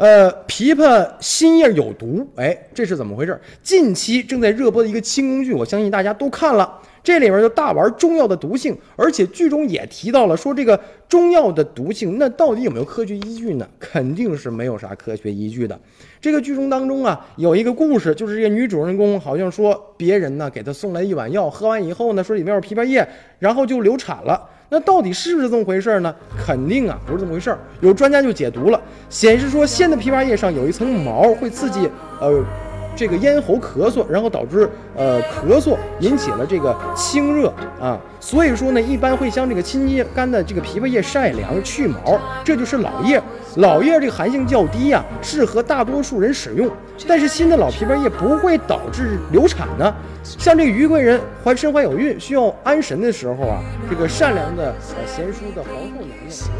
呃，枇杷新叶有毒，哎，这是怎么回事？近期正在热播的一个清宫剧，我相信大家都看了。这里面就大玩中药的毒性，而且剧中也提到了说这个中药的毒性，那到底有没有科学依据呢？肯定是没有啥科学依据的。这个剧中当中啊，有一个故事，就是这个女主人公好像说别人呢给她送来一碗药，喝完以后呢说里面有枇杷叶，然后就流产了。那到底是不是这么回事呢？肯定啊不是这么回事。有专家就解读了，显示说鲜的枇杷叶上有一层毛，会刺激呃。这个咽喉咳嗽，然后导致呃咳嗽，引起了这个清热啊，所以说呢，一般会将这个清干的这个枇杷叶晒凉去毛，这就是老叶。老叶这个寒性较低呀，适合大多数人使用。但是新的老枇杷叶不会导致流产呢。像这个于贵人怀身怀有孕需要安神的时候啊，这个善良的呃贤淑的皇后娘娘。